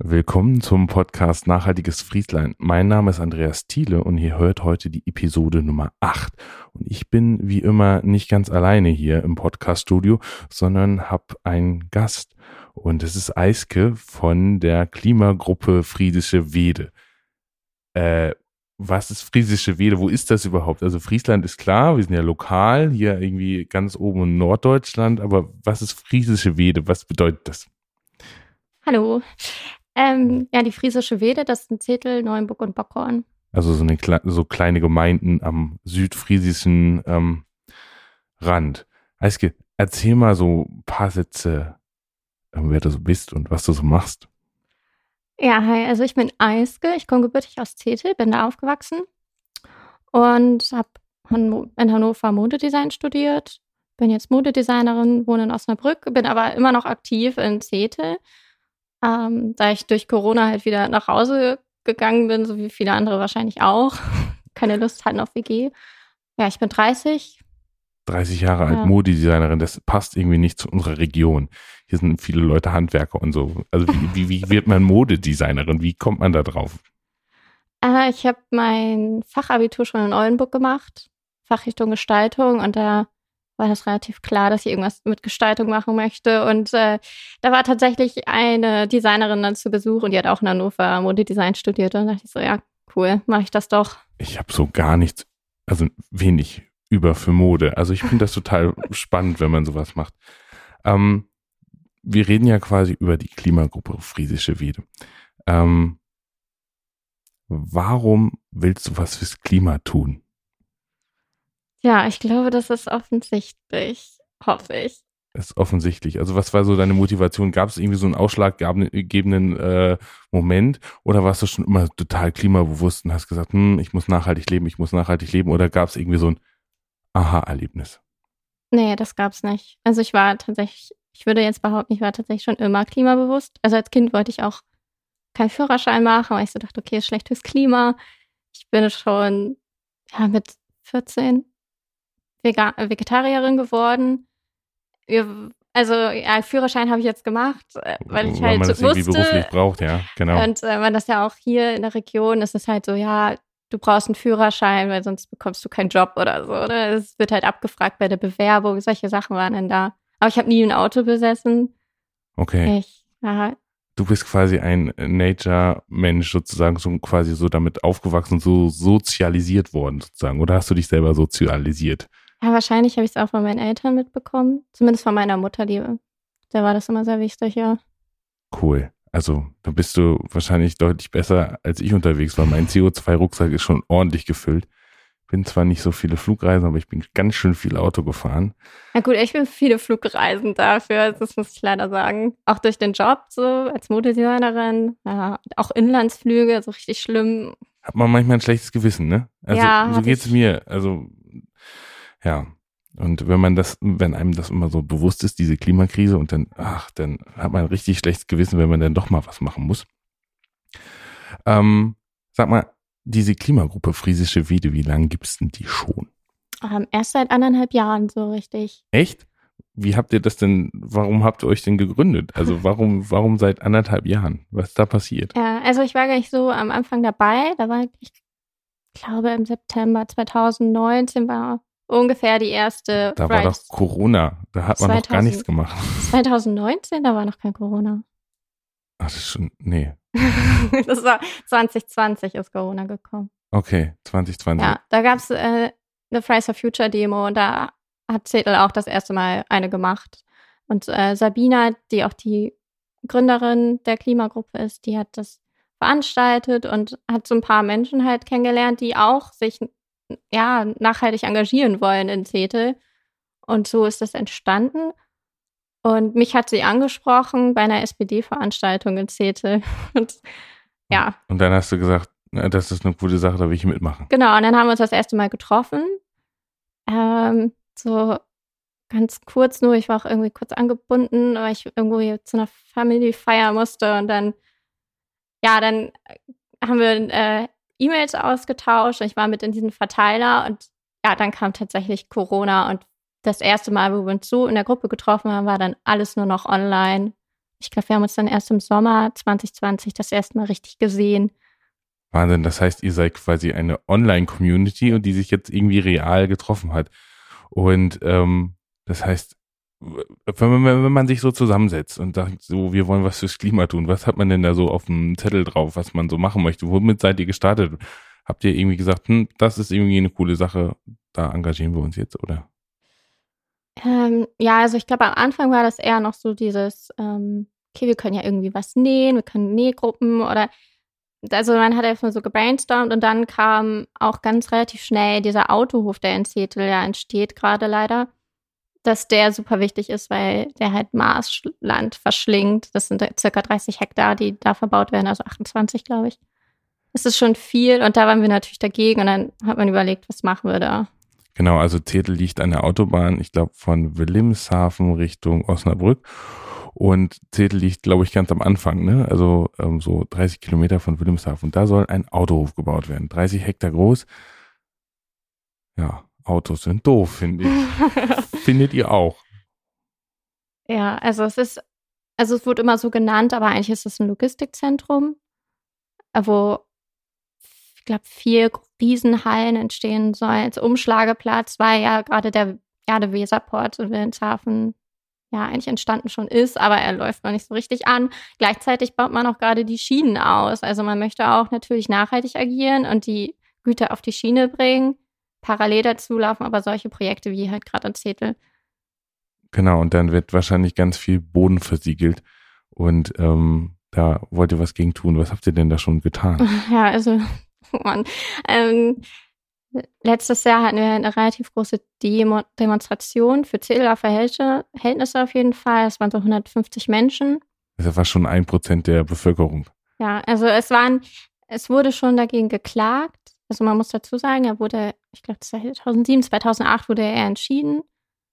Willkommen zum Podcast Nachhaltiges Friesland. Mein Name ist Andreas Thiele und ihr hört heute die Episode Nummer 8. Und ich bin wie immer nicht ganz alleine hier im Podcaststudio, sondern habe einen Gast. Und es ist Eiske von der Klimagruppe Friesische Wede. Äh, was ist Friesische Wede? Wo ist das überhaupt? Also Friesland ist klar, wir sind ja lokal, hier irgendwie ganz oben in Norddeutschland, aber was ist Friesische Wede? Was bedeutet das? Hallo. Ähm, ja, die Friesische Wede, das sind Zettel, Neuenburg und Bockhorn. Also so, eine, so kleine Gemeinden am südfriesischen ähm, Rand. Eiske, erzähl mal so ein paar Sätze, ähm, wer du so bist und was du so machst. Ja, hi, also ich bin Eiske, ich komme gebürtig aus Zetel, bin da aufgewachsen und habe in Hannover Modedesign studiert, bin jetzt Modedesignerin, wohne in Osnabrück, bin aber immer noch aktiv in Zetel ähm, da ich durch Corona halt wieder nach Hause gegangen bin, so wie viele andere wahrscheinlich auch. Keine Lust hatten auf WG. Ja, ich bin 30. 30 Jahre alt, ja. Modedesignerin, das passt irgendwie nicht zu unserer Region. Hier sind viele Leute Handwerker und so. Also wie, wie, wie wird man Modedesignerin? Wie kommt man da drauf? Äh, ich habe mein Fachabitur schon in Oldenburg gemacht, Fachrichtung Gestaltung und da war das relativ klar, dass ich irgendwas mit Gestaltung machen möchte. Und äh, da war tatsächlich eine Designerin dann zu Besuch und die hat auch in Hannover Modedesign studiert. Und da dachte ich so, ja, cool, mache ich das doch. Ich habe so gar nichts, also wenig über für Mode. Also ich finde das total spannend, wenn man sowas macht. Ähm, wir reden ja quasi über die Klimagruppe Friesische Wede. Ähm, warum willst du was fürs Klima tun? Ja, ich glaube, das ist offensichtlich, hoffe ich. ist offensichtlich. Also was war so deine Motivation? Gab es irgendwie so einen ausschlaggebenden äh, Moment oder warst du schon immer total klimabewusst und hast gesagt, hm, ich muss nachhaltig leben, ich muss nachhaltig leben oder gab es irgendwie so ein Aha-Erlebnis? Nee, das gab es nicht. Also ich war tatsächlich, ich würde jetzt behaupten, ich war tatsächlich schon immer klimabewusst. Also als Kind wollte ich auch keinen Führerschein machen, weil ich so dachte, okay, ist schlecht fürs Klima. Ich bin schon ja, mit 14 Vegan Vegetarierin geworden. Also ja, Führerschein habe ich jetzt gemacht, äh, weil ich weil halt man das wusste, irgendwie beruflich braucht, ja, genau. Und äh, man das ja auch hier in der Region ist es halt so, ja, du brauchst einen Führerschein, weil sonst bekommst du keinen Job oder so. Oder es wird halt abgefragt bei der Bewerbung. Solche Sachen waren denn da. Aber ich habe nie ein Auto besessen. Okay. Ich, ja. Du bist quasi ein Nature-Mensch sozusagen, so quasi so damit aufgewachsen, so sozialisiert worden sozusagen. Oder hast du dich selber sozialisiert? Ja, wahrscheinlich habe ich es auch von meinen Eltern mitbekommen. Zumindest von meiner Mutter, die, der war das immer sehr wichtig, ja. Cool. Also, da bist du wahrscheinlich deutlich besser als ich unterwegs, weil mein CO2-Rucksack ist schon ordentlich gefüllt. Bin zwar nicht so viele Flugreisen, aber ich bin ganz schön viel Auto gefahren. Ja gut, ich bin viele Flugreisen dafür, das muss ich leider sagen. Auch durch den Job so als Modedesignerin, ja, auch Inlandsflüge, so richtig schlimm. Hat man manchmal ein schlechtes Gewissen, ne? Also ja, so geht's mir. Also ja. Und wenn man das, wenn einem das immer so bewusst ist, diese Klimakrise, und dann, ach, dann hat man ein richtig schlechtes Gewissen, wenn man dann doch mal was machen muss. Ähm, sag mal, diese Klimagruppe Friesische Wede, wie lange gibt's denn die schon? Ähm, erst seit anderthalb Jahren so richtig. Echt? Wie habt ihr das denn, warum habt ihr euch denn gegründet? Also warum, warum seit anderthalb Jahren? Was ist da passiert? Ja, also ich war gar nicht so am Anfang dabei. Da war, ich glaube, im September 2019 war ungefähr die erste. Da war doch Corona. Da hat man 2000, noch gar nichts gemacht. 2019, da war noch kein Corona. Ach, das ist schon, nee. das war 2020 ist Corona gekommen. Okay, 2020. Ja, da gab es äh, eine Fridays for Future Demo und da hat Zettel auch das erste Mal eine gemacht. Und äh, Sabina, die auch die Gründerin der Klimagruppe ist, die hat das veranstaltet und hat so ein paar Menschen halt kennengelernt, die auch sich ja, nachhaltig engagieren wollen in Zetel. Und so ist das entstanden. Und mich hat sie angesprochen bei einer SPD-Veranstaltung in Zetel. Und ja. Und dann hast du gesagt, das ist eine gute Sache, da will ich mitmachen. Genau, und dann haben wir uns das erste Mal getroffen. Ähm, so ganz kurz nur, ich war auch irgendwie kurz angebunden, weil ich irgendwo zu einer Family-Feier musste. Und dann, ja, dann haben wir äh, E-Mails ausgetauscht. Ich war mit in diesem Verteiler und ja, dann kam tatsächlich Corona und das erste Mal, wo wir uns so in der Gruppe getroffen haben, war dann alles nur noch online. ich glaube, wir haben uns dann erst im Sommer 2020 das erste Mal richtig gesehen. Wahnsinn, das heißt, ihr seid quasi eine Online-Community und die sich jetzt irgendwie real getroffen hat. Und ähm, das heißt, wenn man, wenn man sich so zusammensetzt und sagt, so, wir wollen was fürs Klima tun, was hat man denn da so auf dem Zettel drauf, was man so machen möchte? Womit seid ihr gestartet? Habt ihr irgendwie gesagt, hm, das ist irgendwie eine coole Sache, da engagieren wir uns jetzt, oder? Ähm, ja, also ich glaube, am Anfang war das eher noch so dieses, ähm, okay, wir können ja irgendwie was nähen, wir können Nähgruppen oder also man hat erstmal so gebrainstormt und dann kam auch ganz relativ schnell dieser Autohof, der in Seattle ja entsteht, gerade leider, dass der super wichtig ist, weil der halt Marsland verschlingt. Das sind circa 30 Hektar, die da verbaut werden, also 28, glaube ich. Das ist schon viel und da waren wir natürlich dagegen und dann hat man überlegt, was machen wir da. Genau, also Zetel liegt an der Autobahn, ich glaube von Wilhelmshaven Richtung Osnabrück. Und Zetel liegt, glaube ich, ganz am Anfang, ne? Also ähm, so 30 Kilometer von Wilhelmshaven. Da soll ein Autohof gebaut werden. 30 Hektar groß. Ja, Autos sind doof, finde ich. Findet ihr auch? Ja, also es ist, also es wurde immer so genannt, aber eigentlich ist es ein Logistikzentrum, wo glaube, vier Riesenhallen entstehen soll als Umschlageplatz, weil ja gerade der Erde-Weserport in Wilhelmshaven ja eigentlich entstanden schon ist, aber er läuft noch nicht so richtig an. Gleichzeitig baut man auch gerade die Schienen aus. Also man möchte auch natürlich nachhaltig agieren und die Güter auf die Schiene bringen. Parallel dazu laufen aber solche Projekte wie halt gerade Zettel. Genau, und dann wird wahrscheinlich ganz viel Boden versiegelt. Und ähm, da wollt ihr was gegen tun. Was habt ihr denn da schon getan? Ja, also Mann. Ähm, letztes Jahr hatten wir eine relativ große Demo Demonstration für Zähler Verhältnisse auf jeden Fall. Es waren so 150 Menschen. Das war schon ein Prozent der Bevölkerung. Ja, also es waren, es wurde schon dagegen geklagt. Also man muss dazu sagen, er wurde, ich glaube 2007, 2008 wurde er entschieden.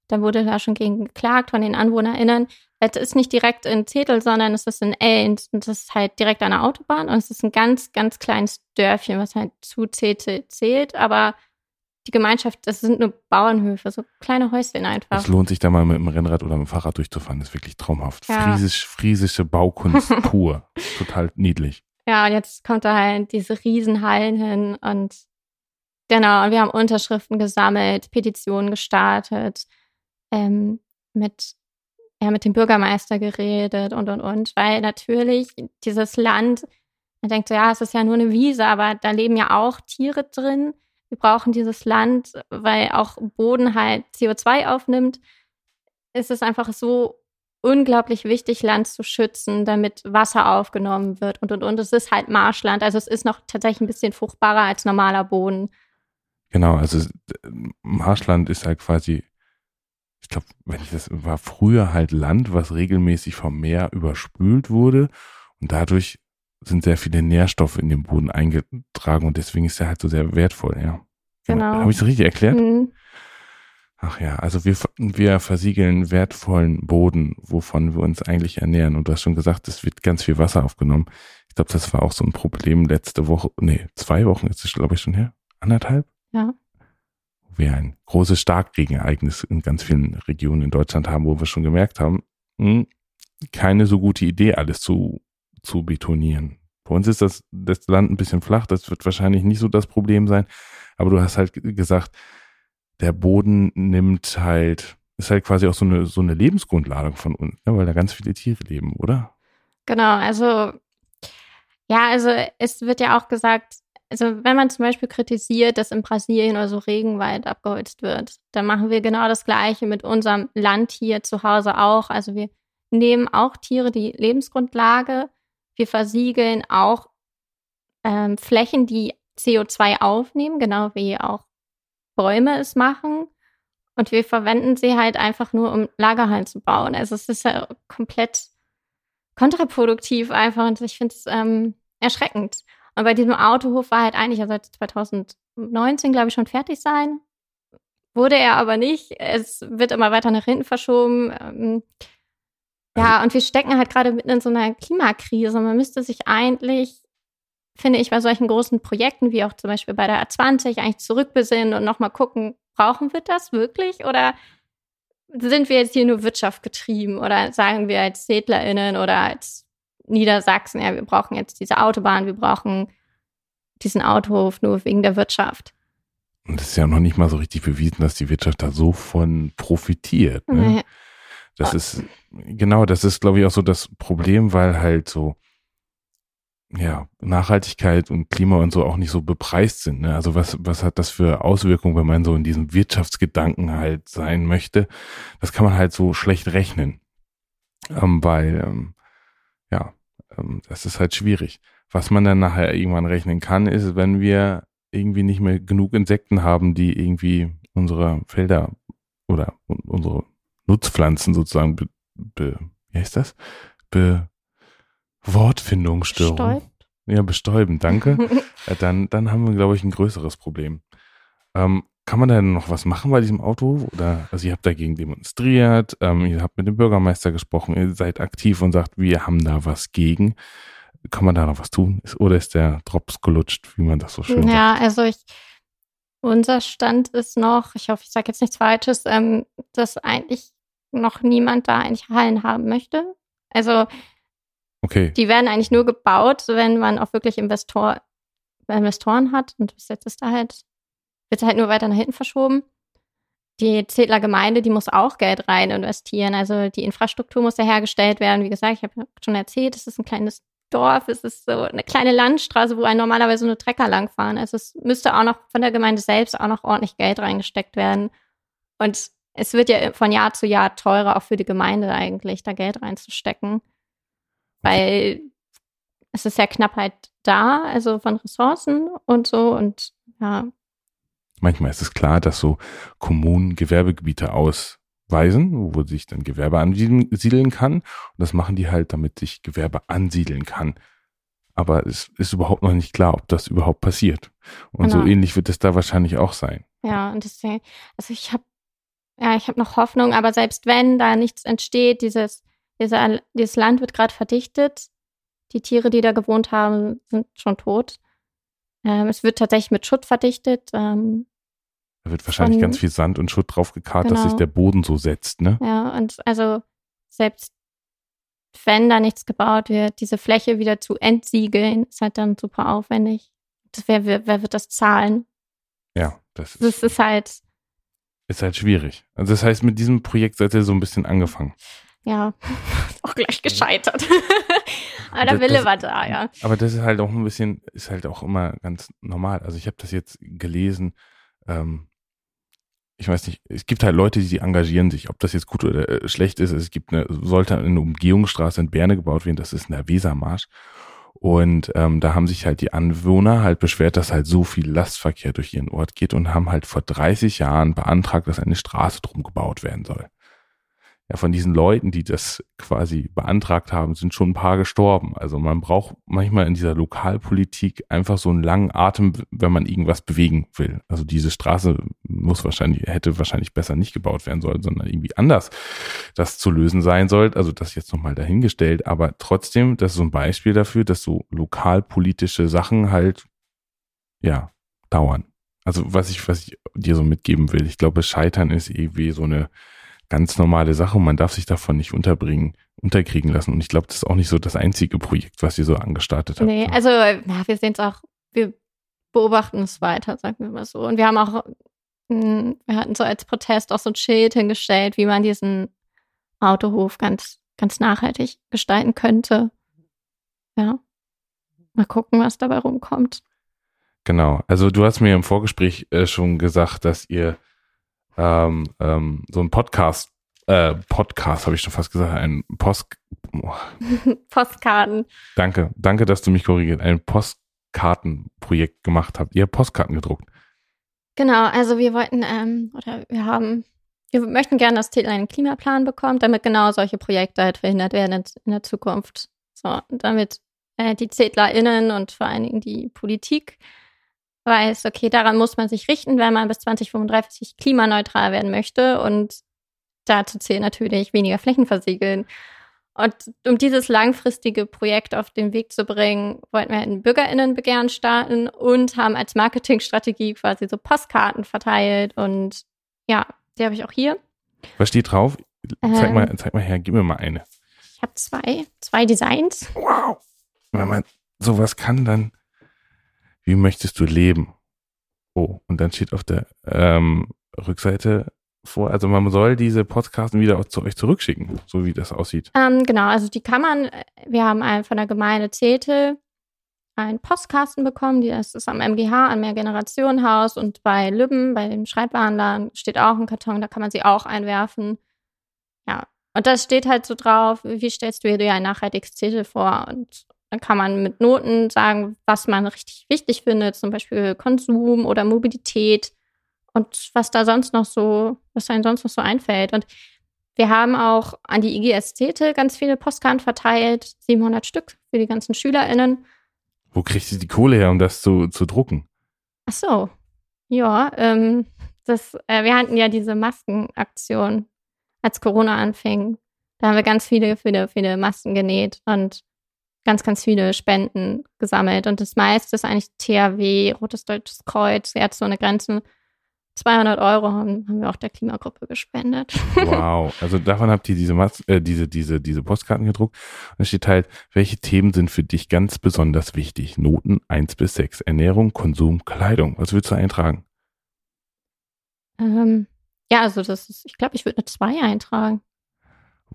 Dann wurde da schon gegen geklagt von den AnwohnerInnen. Es ist nicht direkt in Zettel, sondern es ist in Elend und das ist halt direkt an der Autobahn und es ist ein ganz, ganz kleines Dörfchen, was halt zu Zettel zählt, aber die Gemeinschaft, das sind nur Bauernhöfe, so kleine Häuschen einfach. Es lohnt sich da mal mit dem Rennrad oder mit dem Fahrrad durchzufahren, das ist wirklich traumhaft. Ja. Friesisch, friesische Baukunst pur. Total niedlich. Ja, und jetzt kommt da halt diese Riesenhallen hin und genau, und wir haben Unterschriften gesammelt, Petitionen gestartet, ähm, mit ja, mit dem Bürgermeister geredet und, und, und, weil natürlich dieses Land, man denkt so, ja, es ist ja nur eine Wiese, aber da leben ja auch Tiere drin. Wir brauchen dieses Land, weil auch Boden halt CO2 aufnimmt. Es ist einfach so unglaublich wichtig, Land zu schützen, damit Wasser aufgenommen wird und, und, und. Es ist halt Marschland, also es ist noch tatsächlich ein bisschen fruchtbarer als normaler Boden. Genau, also Marschland ist halt quasi ich glaube, wenn ich das war früher halt Land, was regelmäßig vom Meer überspült wurde und dadurch sind sehr viele Nährstoffe in den Boden eingetragen und deswegen ist er halt so sehr wertvoll, ja. Genau. Habe ich das richtig erklärt? Mhm. Ach ja, also wir, wir versiegeln wertvollen Boden, wovon wir uns eigentlich ernähren. Und du hast schon gesagt, es wird ganz viel Wasser aufgenommen. Ich glaube, das war auch so ein Problem letzte Woche, nee, zwei Wochen ist es, glaube ich, schon her. Anderthalb? Ja wir ein großes Starkregenereignis in ganz vielen Regionen in Deutschland haben, wo wir schon gemerkt haben, mh, hm, keine so gute Idee, alles zu, zu betonieren. Bei uns ist das, das Land ein bisschen flach, das wird wahrscheinlich nicht so das Problem sein, aber du hast halt gesagt, der Boden nimmt halt, ist halt quasi auch so eine, so eine Lebensgrundlage von uns, ne, weil da ganz viele Tiere leben, oder? Genau, also ja, also es wird ja auch gesagt, also wenn man zum Beispiel kritisiert, dass in Brasilien oder so Regenwald abgeholzt wird, dann machen wir genau das Gleiche mit unserem Land hier zu Hause auch. Also wir nehmen auch Tiere die Lebensgrundlage. Wir versiegeln auch ähm, Flächen, die CO2 aufnehmen, genau wie auch Bäume es machen. Und wir verwenden sie halt einfach nur, um Lagerhallen zu bauen. Also es ist ja komplett kontraproduktiv einfach und ich finde es ähm, erschreckend. Und bei diesem Autohof war halt eigentlich, er sollte 2019, glaube ich, schon fertig sein. Wurde er aber nicht. Es wird immer weiter nach hinten verschoben. Ähm, ja, und wir stecken halt gerade mitten in so einer Klimakrise. Man müsste sich eigentlich, finde ich, bei solchen großen Projekten wie auch zum Beispiel bei der A20 eigentlich zurückbesinnen und nochmal gucken, brauchen wir das wirklich? Oder sind wir jetzt hier nur Wirtschaft getrieben oder sagen wir als SedlerInnen oder als Niedersachsen, ja, wir brauchen jetzt diese Autobahn, wir brauchen diesen Autohof nur wegen der Wirtschaft. Und es ist ja noch nicht mal so richtig bewiesen, dass die Wirtschaft da so von profitiert. Ne? Nee. Das ist, genau, das ist, glaube ich, auch so das Problem, weil halt so, ja, Nachhaltigkeit und Klima und so auch nicht so bepreist sind. Ne? Also was, was hat das für Auswirkungen, wenn man so in diesem Wirtschaftsgedanken halt sein möchte? Das kann man halt so schlecht rechnen. Ähm, weil, ähm, das ist halt schwierig. Was man dann nachher irgendwann rechnen kann, ist, wenn wir irgendwie nicht mehr genug Insekten haben, die irgendwie unsere Felder oder unsere Nutzpflanzen sozusagen be, be wie heißt das? Be Wortfindungsstörung. Bestäubt? Ja, bestäuben, danke. ja, dann, dann haben wir, glaube ich, ein größeres Problem. Ähm, kann man da noch was machen bei diesem Auto? Oder, also ihr habt dagegen demonstriert, ähm, ihr habt mit dem Bürgermeister gesprochen, ihr seid aktiv und sagt, wir haben da was gegen. Kann man da noch was tun? Oder ist der Drops gelutscht, wie man das so schön ja, sagt? Ja, also ich, unser Stand ist noch, ich hoffe, ich sage jetzt nichts Falsches, ähm, dass eigentlich noch niemand da eigentlich Hallen haben möchte. Also okay. die werden eigentlich nur gebaut, wenn man auch wirklich Investor, Investoren hat. Und bis jetzt ist da halt, wird halt nur weiter nach hinten verschoben. Die Zedler Gemeinde, die muss auch Geld rein investieren. Also die Infrastruktur muss ja hergestellt werden. Wie gesagt, ich habe schon erzählt, es ist ein kleines Dorf, es ist so eine kleine Landstraße, wo ein normalerweise nur Trecker langfahren. Also es müsste auch noch von der Gemeinde selbst auch noch ordentlich Geld reingesteckt werden. Und es wird ja von Jahr zu Jahr teurer, auch für die Gemeinde eigentlich, da Geld reinzustecken. Weil es ist ja Knappheit da, also von Ressourcen und so und ja. Manchmal ist es klar, dass so Kommunen Gewerbegebiete ausweisen, wo sich dann Gewerbe ansiedeln kann. Und das machen die halt, damit sich Gewerbe ansiedeln kann. Aber es ist überhaupt noch nicht klar, ob das überhaupt passiert. Und genau. so ähnlich wird es da wahrscheinlich auch sein. Ja, und deswegen, also ich habe ja, ich habe noch Hoffnung, aber selbst wenn da nichts entsteht, dieses, dieser, dieses Land wird gerade verdichtet. Die Tiere, die da gewohnt haben, sind schon tot. Ähm, es wird tatsächlich mit Schutt verdichtet. Ähm, da wird wahrscheinlich von, ganz viel Sand und Schutt draufgekarrt, genau. dass sich genau. der Boden so setzt, ne? Ja, und also selbst wenn da nichts gebaut wird, diese Fläche wieder zu entsiegeln, ist halt dann super aufwendig. Das, wer, wer, wird das zahlen? Ja, das ist. Das ist halt ist halt schwierig. Also das heißt, mit diesem Projekt seid ihr so ein bisschen angefangen. Ja, auch gleich gescheitert. aber der Wille das, war da, ja. Aber das ist halt auch ein bisschen, ist halt auch immer ganz normal. Also ich habe das jetzt gelesen, ähm, ich weiß nicht, es gibt halt Leute, die engagieren sich, ob das jetzt gut oder äh, schlecht ist. Es gibt eine, sollte eine Umgehungsstraße in Berne gebaut werden, das ist in der Wesermarsch. Und ähm, da haben sich halt die Anwohner halt beschwert, dass halt so viel Lastverkehr durch ihren Ort geht und haben halt vor 30 Jahren beantragt, dass eine Straße drum gebaut werden soll ja, von diesen Leuten, die das quasi beantragt haben, sind schon ein paar gestorben. Also man braucht manchmal in dieser Lokalpolitik einfach so einen langen Atem, wenn man irgendwas bewegen will. Also diese Straße muss wahrscheinlich, hätte wahrscheinlich besser nicht gebaut werden sollen, sondern irgendwie anders das zu lösen sein soll. Also das jetzt nochmal dahingestellt. Aber trotzdem, das ist so ein Beispiel dafür, dass so lokalpolitische Sachen halt, ja, dauern. Also was ich, was ich dir so mitgeben will, ich glaube, Scheitern ist irgendwie so eine, ganz normale Sache und man darf sich davon nicht unterbringen, unterkriegen lassen. Und ich glaube, das ist auch nicht so das einzige Projekt, was ihr so angestartet habt. Nee, also ja, wir sehen es auch, wir beobachten es weiter, sagen wir mal so. Und wir haben auch, hm, wir hatten so als Protest auch so ein Schild hingestellt, wie man diesen Autohof ganz, ganz nachhaltig gestalten könnte. Ja. Mal gucken, was dabei rumkommt. Genau. Also du hast mir im Vorgespräch äh, schon gesagt, dass ihr ähm, ähm, so ein Podcast, äh, Podcast habe ich schon fast gesagt, ein Post oh. Postkarten. Danke, danke, dass du mich korrigiert, ein Postkartenprojekt gemacht habt. Ihr habt Postkarten gedruckt. Genau, also wir wollten ähm, oder wir haben, wir möchten gerne, dass Titel einen Klimaplan bekommt, damit genau solche Projekte halt verhindert werden in, der Zukunft. So, damit äh, die ZedlerInnen und vor allen Dingen die Politik weiß, okay, daran muss man sich richten, wenn man bis 2035 klimaneutral werden möchte. Und dazu zählen natürlich weniger Flächen versiegeln. Und um dieses langfristige Projekt auf den Weg zu bringen, wollten wir ein BürgerInnenbegehren starten und haben als Marketingstrategie quasi so Postkarten verteilt. Und ja, die habe ich auch hier. Was steht drauf? Zeig, mal, zeig mal her, gib mir mal eine. Ich habe zwei, zwei Designs. Wow. Wenn man sowas kann, dann wie möchtest du leben? Oh, und dann steht auf der ähm, Rückseite vor, also man soll diese Podcasten wieder zu euch zurückschicken, so wie das aussieht. Ähm, genau, also die kann man, wir haben einen von der Gemeinde Zetel einen Postkasten bekommen, die, das ist am MGH, am Mehrgenerationenhaus und bei Lübben, bei dem Schreibwarenladen, steht auch ein Karton, da kann man sie auch einwerfen. Ja, und da steht halt so drauf, wie stellst du dir ein nachhaltiges Zetel vor? Und dann kann man mit Noten sagen, was man richtig wichtig findet, zum Beispiel Konsum oder Mobilität und was da sonst noch so, was einem sonst noch so einfällt. Und wir haben auch an die IGS Städte ganz viele Postkarten verteilt, 700 Stück für die ganzen SchülerInnen. Wo kriegst du die Kohle her, um das zu, zu drucken? Ach so, ja, ähm, das, äh, wir hatten ja diese Maskenaktion, als Corona anfing. Da haben wir ganz viele, viele, viele Masken genäht und ganz, ganz viele Spenden gesammelt. Und das meiste ist eigentlich THW, Rotes Deutsches Kreuz, Ärzte ohne Grenzen. 200 Euro haben, haben wir auch der Klimagruppe gespendet. Wow, also davon habt ihr diese, Mas äh, diese, diese, diese Postkarten gedruckt. Und es steht halt, welche Themen sind für dich ganz besonders wichtig? Noten 1 bis 6, Ernährung, Konsum, Kleidung. Was willst du eintragen? Ähm, ja, also das ist, ich glaube, ich würde eine 2 eintragen.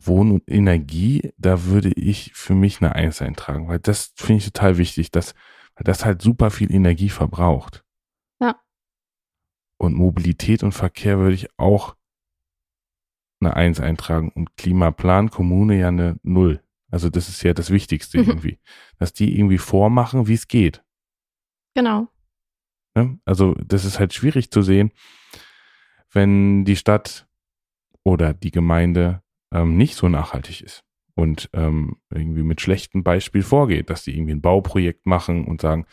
Wohn- und Energie, da würde ich für mich eine Eins eintragen, weil das finde ich total wichtig, dass, weil das halt super viel Energie verbraucht. Ja. Und Mobilität und Verkehr würde ich auch eine Eins eintragen und Klimaplan, Kommune ja eine Null. Also das ist ja das Wichtigste mhm. irgendwie, dass die irgendwie vormachen, wie es geht. Genau. Ne? Also das ist halt schwierig zu sehen, wenn die Stadt oder die Gemeinde ähm, nicht so nachhaltig ist und ähm, irgendwie mit schlechtem Beispiel vorgeht, dass die irgendwie ein Bauprojekt machen und sagen,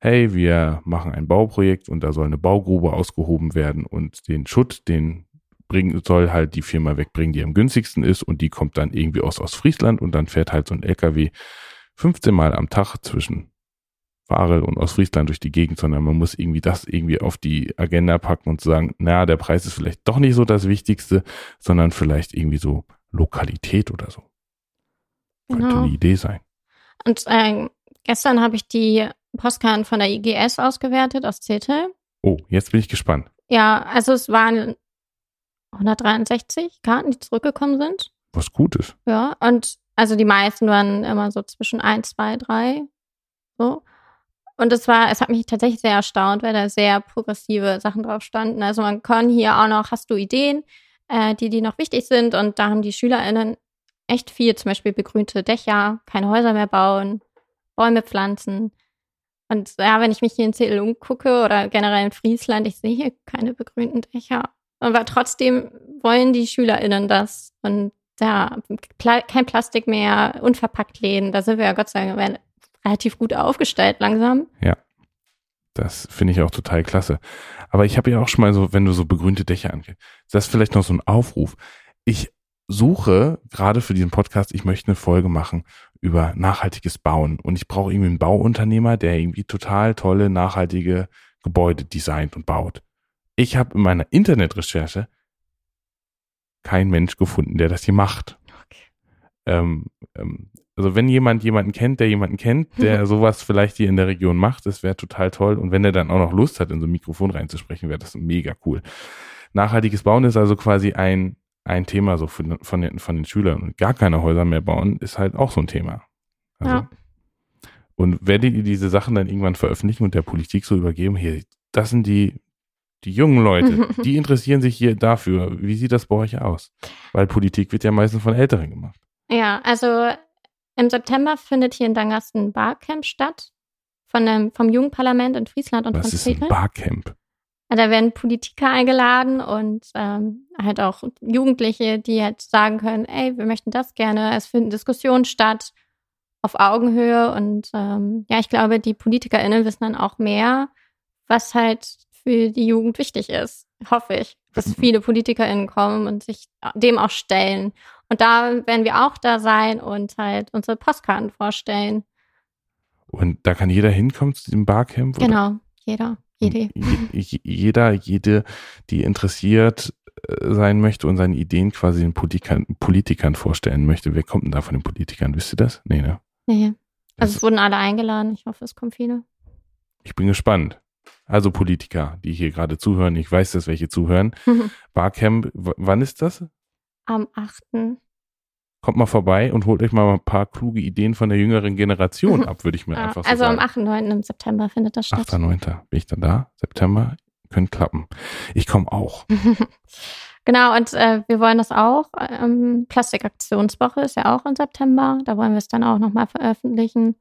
hey, wir machen ein Bauprojekt und da soll eine Baugrube ausgehoben werden und den Schutt, den bringen, soll halt die Firma wegbringen, die am günstigsten ist und die kommt dann irgendwie aus Ostfriesland und dann fährt halt so ein LKW 15 Mal am Tag zwischen Farel und Ostfriesland durch die Gegend, sondern man muss irgendwie das irgendwie auf die Agenda packen und sagen, na, der Preis ist vielleicht doch nicht so das Wichtigste, sondern vielleicht irgendwie so Lokalität oder so. Könnte genau. eine Idee sein. Und äh, gestern habe ich die Postkarten von der IGS ausgewertet aus Zetel. Oh, jetzt bin ich gespannt. Ja, also es waren 163 Karten, die zurückgekommen sind. Was Gutes. Ja, und also die meisten waren immer so zwischen 1, 2, 3. So. Und es war, es hat mich tatsächlich sehr erstaunt, weil da sehr progressive Sachen drauf standen. Also man kann hier auch noch, hast du Ideen, äh, die, die noch wichtig sind? Und da haben die SchülerInnen echt viel, zum Beispiel begrünte Dächer, keine Häuser mehr bauen, Bäume pflanzen. Und ja, wenn ich mich hier in Zedel umgucke oder generell in Friesland, ich sehe hier keine begrünten Dächer. Aber trotzdem wollen die SchülerInnen das. Und ja, kein Plastik mehr, unverpackt Läden, da sind wir ja Gott sei Dank relativ gut aufgestellt langsam. Ja. Das finde ich auch total klasse. Aber ich habe ja auch schon mal so, wenn du so begrünte Dächer angehst, das ist vielleicht noch so ein Aufruf. Ich suche gerade für diesen Podcast, ich möchte eine Folge machen über nachhaltiges Bauen. Und ich brauche irgendwie einen Bauunternehmer, der irgendwie total tolle, nachhaltige Gebäude designt und baut. Ich habe in meiner Internetrecherche kein Mensch gefunden, der das hier macht. Okay. Ähm, ähm, also wenn jemand jemanden kennt, der jemanden kennt, der sowas vielleicht hier in der Region macht, das wäre total toll. Und wenn er dann auch noch Lust hat, in so ein Mikrofon reinzusprechen, wäre das mega cool. Nachhaltiges Bauen ist also quasi ein, ein Thema so von, von, den, von den Schülern. Und gar keine Häuser mehr bauen ist halt auch so ein Thema. Also, ja. Und werdet ihr diese Sachen dann irgendwann veröffentlichen und der Politik so übergeben, hier, das sind die, die jungen Leute, die interessieren sich hier dafür. Wie sieht das bei euch aus? Weil Politik wird ja meistens von Älteren gemacht. Ja, also im September findet hier in Dangast ein Barcamp statt von dem, vom Jugendparlament in Friesland und Was von ist ein Barcamp? Da werden Politiker eingeladen und ähm, halt auch Jugendliche, die halt sagen können, ey, wir möchten das gerne. Es finden Diskussionen statt auf Augenhöhe und ähm, ja, ich glaube, die PolitikerInnen wissen dann auch mehr, was halt für die Jugend wichtig ist. Hoffe ich, dass mhm. viele PolitikerInnen kommen und sich dem auch stellen. Und da werden wir auch da sein und halt unsere Postkarten vorstellen. Und da kann jeder hinkommen zu diesem Barcamp? Oder? Genau, jeder, jede. jeder, jede, die interessiert, äh, sein möchte und seine Ideen quasi den Politikern, Politikern vorstellen möchte. Wer kommt denn da von den Politikern? Wisst ihr das? Nee, ne? Nee. Das Also es wurden alle eingeladen. Ich hoffe, es kommen viele. Ich bin gespannt. Also Politiker, die hier gerade zuhören, ich weiß, dass welche zuhören. Barcamp, wann ist das? Am 8. Kommt mal vorbei und holt euch mal ein paar kluge Ideen von der jüngeren Generation ab, würde ich mir Ja, einfach so also am sagen. 8. 9. im September findet das statt. 8.9. bin ich dann da. September könnte klappen. Ich komme auch. genau, und äh, wir wollen das auch. Ähm, Plastikaktionswoche ist ja auch im September. Da wollen wir es dann auch nochmal veröffentlichen.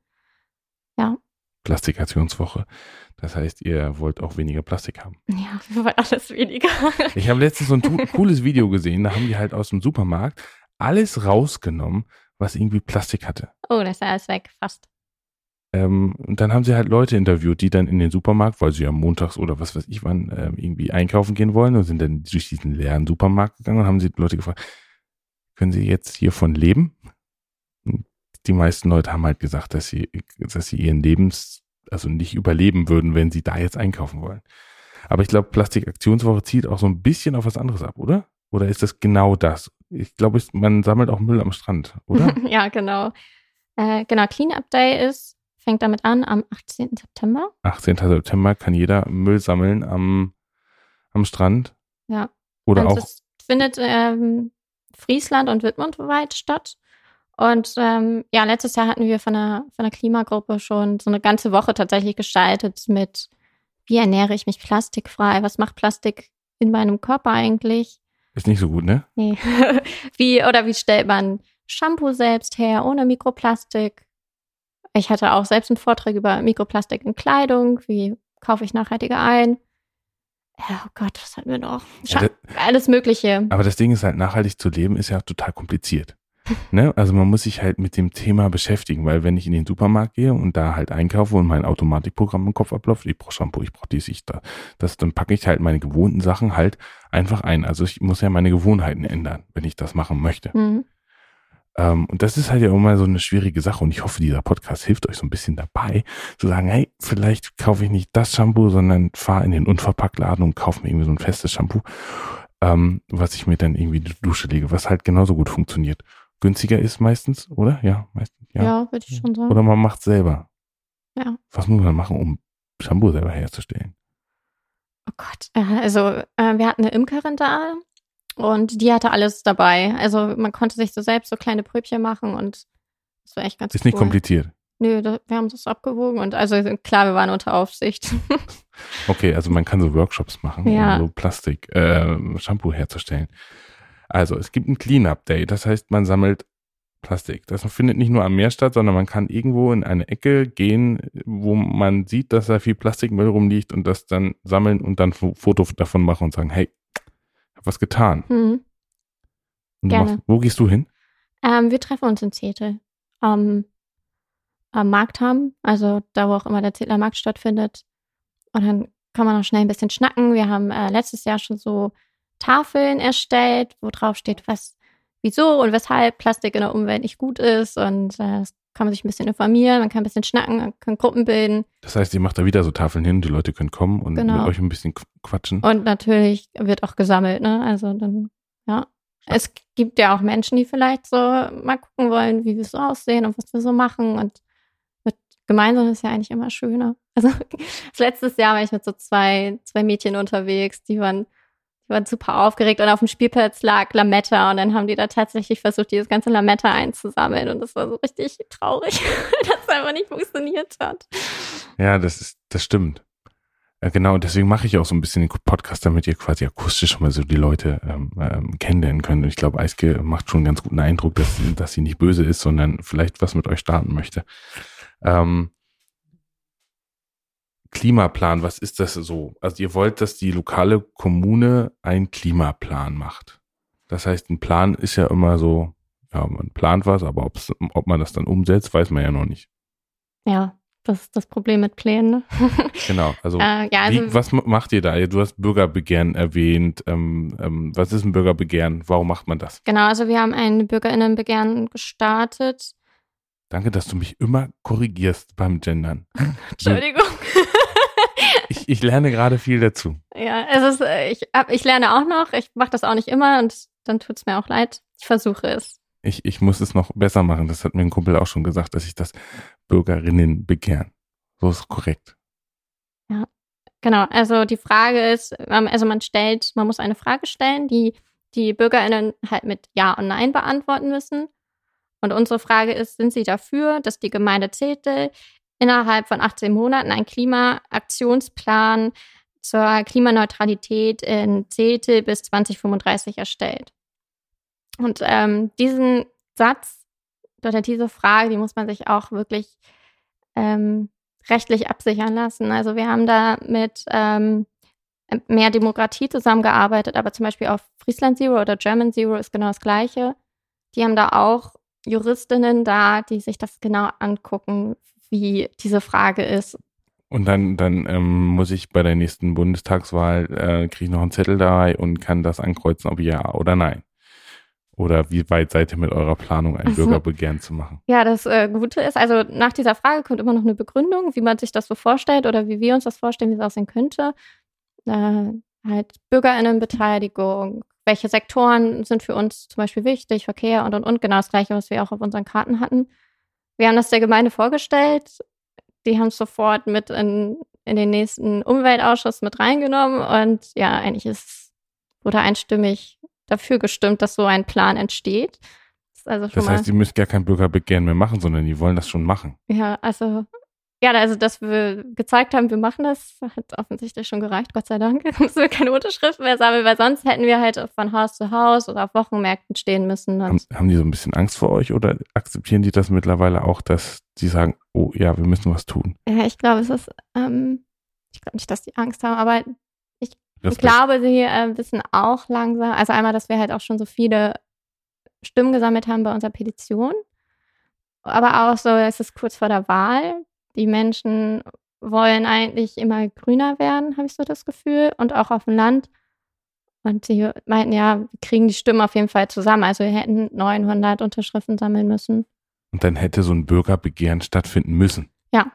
Plastikationswoche. Das heißt, ihr wollt auch weniger Plastik haben. Ja, wir wollen alles weniger. Ich habe letztens so ein cooles Video gesehen, da haben die halt aus dem Supermarkt alles rausgenommen, was irgendwie Plastik hatte. oh, das ist ja alles weg, fast. Ähm, und dann haben sie halt Leute interviewt, die dann in den Supermarkt, weil sie ja montags oder was weiß ich wann ähm, irgendwie einkaufen gehen wollen und sind dann durch diesen leeren Supermarkt gegangen und haben sie Leute gefragt, können sie jetzt hiervon leben? Und die meisten Leute haben halt gesagt, dass sie, dass sie ihren Lebens, also nicht überleben würden, wenn sie da jetzt einkaufen wollen. Aber ich glaube, Plastikaktionswoche zielt auch so ein bisschen auf was anderes ab, oder? Oder ist das genau das? Ich glaube, man sammelt auch Müll am Strand, oder? ja, genau. Äh, genau, Cleanup Day ist, fängt damit an am 18. September. 18. September kann jeder Müll sammeln am, am Strand. Ja. Oder und auch, es findet ähm, Friesland und Wittmundweit statt. Und ähm, ja, letztes Jahr hatten wir von der, von der Klimagruppe schon so eine ganze Woche tatsächlich gestaltet mit, wie ernähre ich mich plastikfrei? Was macht Plastik in meinem Körper eigentlich? Ist nicht so gut, ne? Nee. wie, oder wie stellt man Shampoo selbst her, ohne Mikroplastik? Ich hatte auch selbst einen Vortrag über Mikroplastik in Kleidung. Wie kaufe ich nachhaltiger ein? Oh Gott, was hatten wir noch? Ja, Scha alles Mögliche. Aber das Ding ist halt, nachhaltig zu leben ist ja total kompliziert. Ne? Also man muss sich halt mit dem Thema beschäftigen, weil wenn ich in den Supermarkt gehe und da halt einkaufe und mein Automatikprogramm im Kopf abläuft, ich brauche Shampoo, ich brauche dies, ich da, das, dann packe ich halt meine gewohnten Sachen halt einfach ein. Also ich muss ja meine Gewohnheiten ändern, wenn ich das machen möchte. Mhm. Ähm, und das ist halt ja immer so eine schwierige Sache und ich hoffe, dieser Podcast hilft euch so ein bisschen dabei, zu sagen, hey, vielleicht kaufe ich nicht das Shampoo, sondern fahre in den Unverpacktladen und kaufe mir irgendwie so ein festes Shampoo, ähm, was ich mir dann irgendwie in die Dusche lege, was halt genauso gut funktioniert. Günstiger ist meistens, oder? Ja, meistens. Ja, Ja. würde ich schon sagen. Oder man macht selber. Ja. Was muss man machen, um Shampoo selber herzustellen? Oh Gott. Also äh, wir hatten eine Imkerin da und die hatte alles dabei. Also man konnte sich so selbst so kleine Pröbchen machen und das war echt ganz Ist cool. nicht kompliziert. Nö, da, wir haben das abgewogen und also klar, wir waren unter Aufsicht. Okay, also man kann so Workshops machen, Ja. um so Plastik, äh, Shampoo herzustellen. Also es gibt ein Cleanup Day, das heißt, man sammelt Plastik. Das findet nicht nur am Meer statt, sondern man kann irgendwo in eine Ecke gehen, wo man sieht, dass da viel Plastikmüll rumliegt und das dann sammeln und dann ein Foto davon machen und sagen, hey, ich hab was getan. hm. Und du Gerne. machst, wo gehst du hin? ähm, wir treffen uns in Zetel am, am Marktham, also da, wo auch immer der Zetler Markt stattfindet. Und dann kann man auch schnell ein bisschen schnacken. Wir haben äh, letztes Jahr schon so Tafeln erstellt, wo drauf steht, was, wieso und weshalb Plastik in der Umwelt nicht gut ist. Und äh, das kann man sich ein bisschen informieren, man kann ein bisschen schnacken, man kann Gruppen bilden. Das heißt, ihr macht da wieder so Tafeln hin, die Leute können kommen und Genau. mit euch ein bisschen qu- quatschen. Und natürlich wird auch gesammelt, ne? Also dann, ja. Es gibt ja auch Menschen, die vielleicht so mal gucken wollen, wie wir so aussehen und was wir so machen. Und mit gemeinsam ist ja eigentlich immer schöner. Also letztes Jahr war ich mit so zwei, zwei Mädchen unterwegs, die waren, die waren super aufgeregt und auf dem Spielplatz lag Lametta und dann haben die da tatsächlich versucht, dieses ganze Lametta einzusammeln und das war so richtig traurig, dass es einfach nicht funktioniert hat. Ja, das ist, das stimmt. Äh, Genau, deswegen mache ich auch so ein bisschen den Podcast, damit ihr quasi akustisch mal so die Leute ähm, ähm, kennenlernen könnt. Und ich glaube, Eiske macht schon einen ganz guten Eindruck, dass, dass sie nicht böse ist, sondern vielleicht was mit euch starten möchte. Ähm, Klimaplan, was ist das so? Also ihr wollt, dass die lokale Kommune einen Klimaplan macht. Das heißt, ein Plan ist ja immer so, ja, man plant was, aber ob man das dann umsetzt, weiß man ja noch nicht. Ja, das ist das Problem mit Plänen. Ne? Genau, also äh, ja, also Wie, was macht ihr da? Du hast Bürgerbegehren erwähnt. Ähm, ähm, was ist ein Bürgerbegehren? Warum macht man das? Genau, also wir haben ein Bürgerinnenbegehren gestartet. Danke, dass du mich immer korrigierst beim Gendern. Entschuldigung. Ich, lerne gerade viel dazu. Ja, es ist, äh, ich, ich lerne auch noch. Ich mache das auch nicht immer und dann tut es mir auch leid. Ich versuche es. Ich, ich muss es noch besser machen. Das hat mir ein Kumpel auch schon gesagt, dass ich das Bürgerinnen begehren. So ist korrekt. Ja, genau. Also die Frage ist, ähm, also man stellt, man muss eine Frage stellen, die die BürgerInnen halt mit Ja und Nein beantworten müssen. Und unsere Frage ist, sind sie dafür, dass die Gemeinde Zetel innerhalb von 18 Monaten einen Klimaaktionsplan zur Klimaneutralität in Zetel bis 2035 erstellt? Und ähm, diesen Satz oder diese Frage, die muss man sich auch wirklich ähm, rechtlich absichern lassen. Also wir haben da mit ähm, mehr Demokratie zusammengearbeitet, aber zum Beispiel auf Friesland Zero oder German Zero ist genau das Gleiche. Die haben da auch Juristinnen da, die sich das genau angucken, wie diese Frage ist. Und dann, dann ähm, muss ich bei der nächsten Bundestagswahl, äh, kriege ich noch einen Zettel dabei und kann das ankreuzen, ob ja oder nein. Oder wie weit seid ihr mit eurer Planung, ein also, Bürgerbegehren zu machen? Ja, das äh, Gute ist, also nach dieser Frage kommt immer noch eine Begründung, wie man sich das so vorstellt oder wie wir uns das vorstellen, wie es aussehen könnte. Äh, halt BürgerInnenbeteiligung, welche Sektoren sind für uns zum Beispiel wichtig, Verkehr und und und, genau das gleiche, was wir auch auf unseren Karten hatten. Wir haben das der Gemeinde vorgestellt, die haben es sofort mit in, in den nächsten Umweltausschuss mit reingenommen und ja, eigentlich ist, wurde einstimmig dafür gestimmt, dass so ein Plan entsteht. Das, also das heißt, die müssen gar kein Bürgerbegehren mehr machen, sondern die wollen das schon machen. Ja, also ja, also dass wir gezeigt haben, wir machen das, hat offensichtlich schon gereicht, Gott sei Dank. Da müssen wir keine Unterschriften mehr sammeln, weil sonst hätten wir halt von Haus zu Haus oder auf Wochenmärkten stehen müssen. Haben, haben, die so ein bisschen Angst vor euch oder akzeptieren die das mittlerweile auch, dass die sagen, oh ja, wir müssen was tun? Ja, ich glaube, es ist, ähm, ich glaube nicht, dass die Angst haben, aber ich, ich glaube, sie äh, wissen auch langsam, also einmal, dass wir halt auch schon so viele Stimmen gesammelt haben bei unserer Petition. Aber auch so, es ist kurz vor der Wahl die Menschen wollen eigentlich immer grüner werden, habe ich so das Gefühl, und auch auf dem Land. Und sie meinten, ja, wir kriegen die Stimmen auf jeden Fall zusammen. Also wir hätten 900 Unterschriften sammeln müssen. Und dann hätte so ein Bürgerbegehren stattfinden müssen. Ja.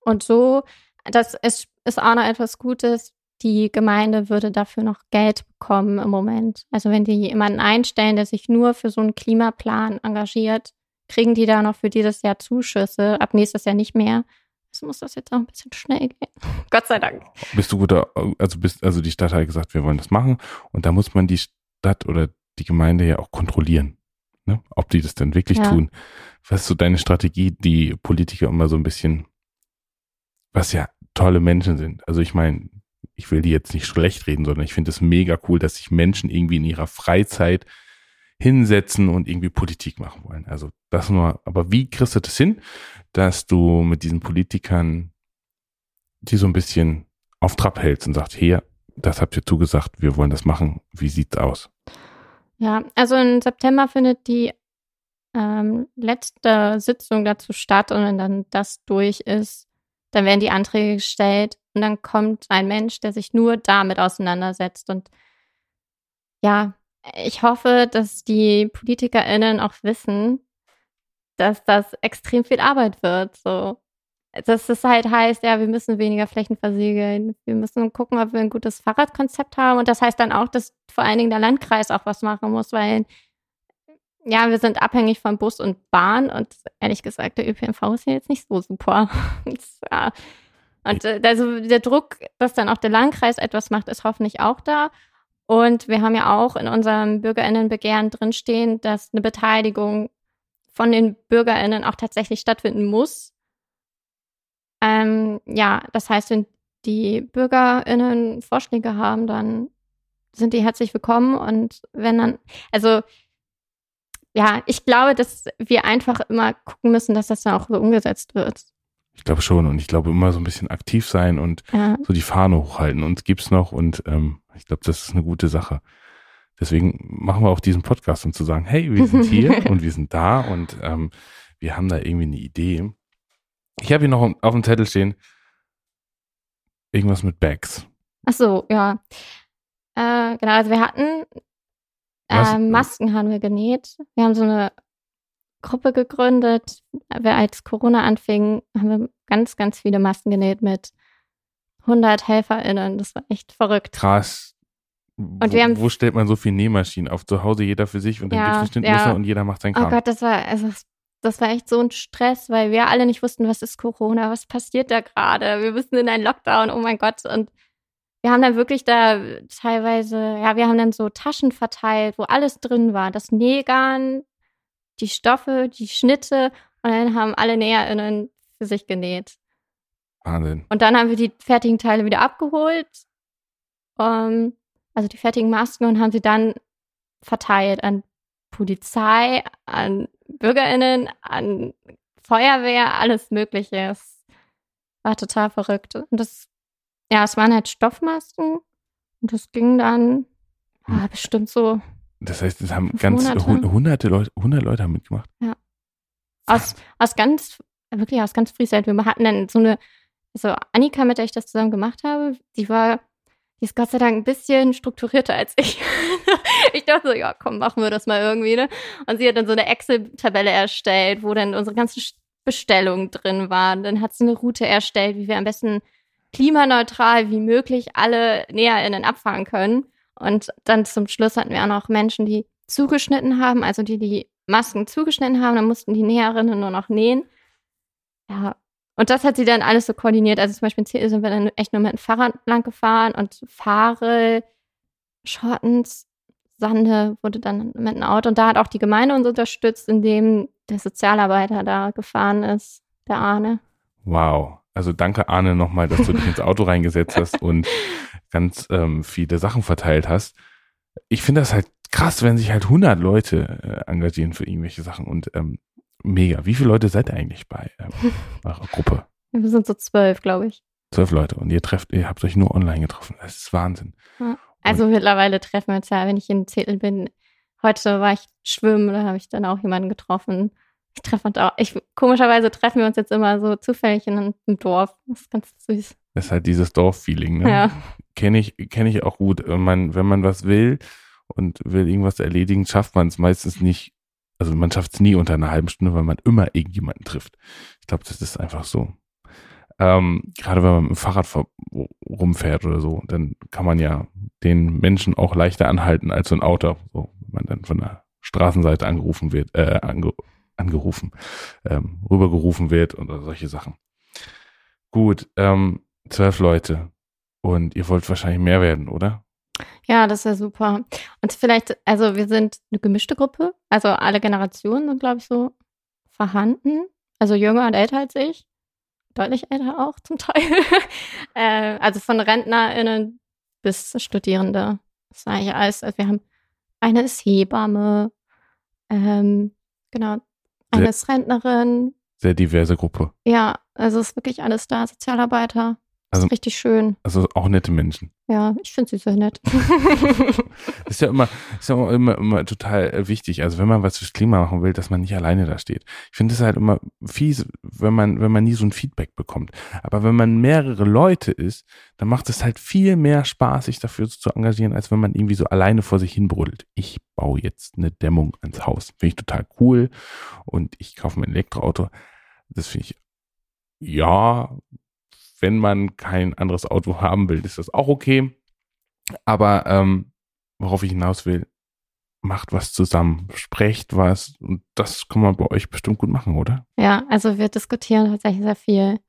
Und so, das ist, ist auch noch etwas Gutes. Die Gemeinde würde dafür noch Geld bekommen im Moment. Also wenn die jemanden einstellen, der sich nur für so einen Klimaplan engagiert, kriegen die da noch für dieses Jahr Zuschüsse, ab nächstes Jahr nicht mehr. Also muss das jetzt auch ein bisschen schnell gehen. Gott sei Dank. Bist du guter, also bist, also die Stadt hat gesagt, wir wollen das machen und da muss man die Stadt oder die Gemeinde ja auch kontrollieren, ne? ob die das denn wirklich ja. tun. Was ist so deine Strategie, die Politiker immer so ein bisschen, was ja tolle Menschen sind. Also ich meine, ich will die jetzt nicht schlecht reden, sondern ich finde es mega cool, dass sich Menschen irgendwie in ihrer Freizeit hinsetzen und irgendwie Politik machen wollen. Also das nur, aber wie kriegst du das hin, dass du mit diesen Politikern die so ein bisschen auf Trab hältst und sagst, hier, das habt ihr zugesagt, wir wollen das machen. Wie sieht's aus? Ja, also im September findet die ähm, letzte Sitzung dazu statt und wenn dann das durch ist, dann werden die Anträge gestellt und dann kommt ein Mensch, der sich nur damit auseinandersetzt und ja, ich hoffe, dass die PolitikerInnen auch wissen, dass das extrem viel Arbeit wird. So. Dass es halt heißt, ja, wir müssen weniger Flächen versiegeln. Wir müssen gucken, ob wir ein gutes Fahrradkonzept haben. Und das heißt dann auch, dass vor allen Dingen der Landkreis auch was machen muss, weil ja, wir sind abhängig von Bus und Bahn und ehrlich gesagt, der ÖPNV ist ja jetzt nicht so super. ja. Und äh, also der Druck, dass dann auch der Landkreis etwas macht, ist hoffentlich auch da. Und wir haben ja auch in unserem Bürgerinnenbegehren drinstehen, dass eine Beteiligung von den Bürgerinnen auch tatsächlich stattfinden muss. Ähm, ja, das heißt, wenn die Bürgerinnen Vorschläge haben, dann sind die herzlich willkommen. Und wenn dann, also ja, ich glaube, dass wir einfach immer gucken müssen, dass das dann auch so umgesetzt wird. Ich glaube schon. Und ich glaube immer so ein bisschen aktiv sein und ja. so die Fahne hochhalten. Uns gibt's noch und ähm, ich glaube, das ist eine gute Sache. Deswegen machen wir auch diesen Podcast, um zu sagen, hey, wir sind hier und wir sind da und ähm, wir haben da irgendwie eine Idee. Ich habe hier noch auf dem Zettel stehen, irgendwas mit Bags. Ach so, ja. Äh, genau, also wir hatten äh, Masken haben wir genäht. Wir haben so eine Gruppe gegründet. Wir als Corona anfing, haben wir ganz, ganz viele Masken genäht mit 100 HelferInnen. Das war echt verrückt. Krass. Und wo, haben- wo stellt man so viel Nähmaschinen auf? Zu Hause jeder für sich und dann Ja, gibt es bestimmt Messer ja. und jeder macht sein Oh Kram. Gott, das war, also, das war echt so ein Stress, weil wir alle nicht wussten, was ist Corona, was passiert da gerade. Wir müssen in einen Lockdown, oh mein Gott. Und wir haben dann wirklich da teilweise, ja, wir haben dann so Taschen verteilt, wo alles drin war. Das Nähgarn, die Stoffe, die Schnitte und dann haben alle NäherInnen für sich genäht. Wahnsinn. Und dann haben wir die fertigen Teile wieder abgeholt, ähm, also die fertigen Masken und haben sie dann verteilt an Polizei, an BürgerInnen, an Feuerwehr, alles Mögliche. Es war total verrückt. Und das, ja, es waren halt Stoffmasken und das ging dann ah, bestimmt so Das heißt, es haben 500 ganz hu- hunderte Leute, hundert Leute haben mitgemacht. aus, aus ganz, wirklich aus ganz Friesland. Wir hatten dann so eine, so Annika, mit der ich das zusammen gemacht habe, die war, die ist Gott sei Dank ein bisschen strukturierter als ich. ich dachte so, ja, komm, machen wir das mal irgendwie, ne? Und sie hat dann so eine Excel-Tabelle erstellt, wo dann unsere ganzen Bestellungen drin waren. Dann hat sie eine Route erstellt, wie wir am besten klimaneutral wie möglich alle NäherInnen abfahren können. Und dann zum Schluss hatten wir auch noch Menschen, die zugeschnitten haben, also die die Masken zugeschnitten haben, dann mussten die Näherinnen nur noch nähen. Ja, und das hat sie dann alles so koordiniert. Also zum Beispiel in Ziel sind wir dann echt nur mit dem Fahrrad lang gefahren und Fahre, Schottens, Sande wurde dann mit einem Auto. Und da hat auch die Gemeinde uns unterstützt, indem der Sozialarbeiter da gefahren ist, der Arne. Wow. Also danke Arne nochmal, dass du dich ins Auto reingesetzt hast und ganz ähm, viele Sachen verteilt hast. Ich finde das halt krass, wenn sich halt 100 Leute äh, engagieren für irgendwelche Sachen und ähm, mega. Wie viele Leute seid ihr eigentlich bei ähm, eurer Gruppe? Wir sind so zwölf, glaube ich. Zwölf Leute und ihr trefft, ihr habt euch nur online getroffen. Das ist Wahnsinn. Also mittlerweile treffen wir uns ja, wenn ich in Zettel bin. Heute war ich schwimmen, da habe ich dann auch jemanden getroffen. Ich treffe uns auch. Ich, komischerweise treffen wir uns jetzt immer so zufällig in einem Dorf. Das ist ganz süß. Das ist halt dieses Dorffeeling, ne? Ja. Kenne ich, kenne ich auch gut. Man, wenn man was will und will irgendwas erledigen, schafft man es meistens nicht. Also man schafft es nie unter einer halben Stunde, weil man immer irgendjemanden trifft. Ich glaube, das ist einfach so. Ähm, gerade wenn man mit dem Fahrrad rumfährt oder so, dann kann man ja den Menschen auch leichter anhalten als so ein Auto. So, wenn man dann von der Straßenseite angerufen wird, äh, ange, angerufen, ähm, rübergerufen wird oder solche Sachen. Gut, ähm, zwölf Leute. Und ihr wollt wahrscheinlich mehr werden, oder? Ja, das ist ja super. Und vielleicht, also wir sind eine gemischte Gruppe. Also alle Generationen sind, glaube ich, so vorhanden. Also jünger und älter als ich. Deutlich älter auch zum Teil. äh, also von RentnerInnen bis Studierende. Das ist eigentlich alles. Also wir haben eine ist Hebamme, ähm, genau, eine Sehr- ist Rentnerin. Sehr diverse Gruppe. Ja, also ist wirklich alles da. Sozialarbeiter. Das Also- ist richtig schön. Also auch nette Menschen. Ja, ich finde sie sehr nett. Ist ja immer, ist ja auch immer, immer total äh, wichtig. Also wenn man was fürs Klima machen will, dass man nicht alleine da steht. Ich finde es halt immer fies, wenn man, wenn man nie so ein Feedback bekommt. Aber wenn man mehrere Leute ist, dann macht es halt viel mehr Spaß, sich dafür zu engagieren, als wenn man irgendwie so alleine vor sich hin brüllt. Ich baue jetzt eine Dämmung ans Haus. Finde ich total cool. Und ich kaufe mir ein Elektroauto. Das finde ich, ja, wenn man kein anderes Auto haben will, ist das auch okay. Aber ähm, worauf ich hinaus will, macht was zusammen, sprecht was und das kann man bei euch bestimmt gut machen, oder? Ja, also wir diskutieren tatsächlich sehr viel.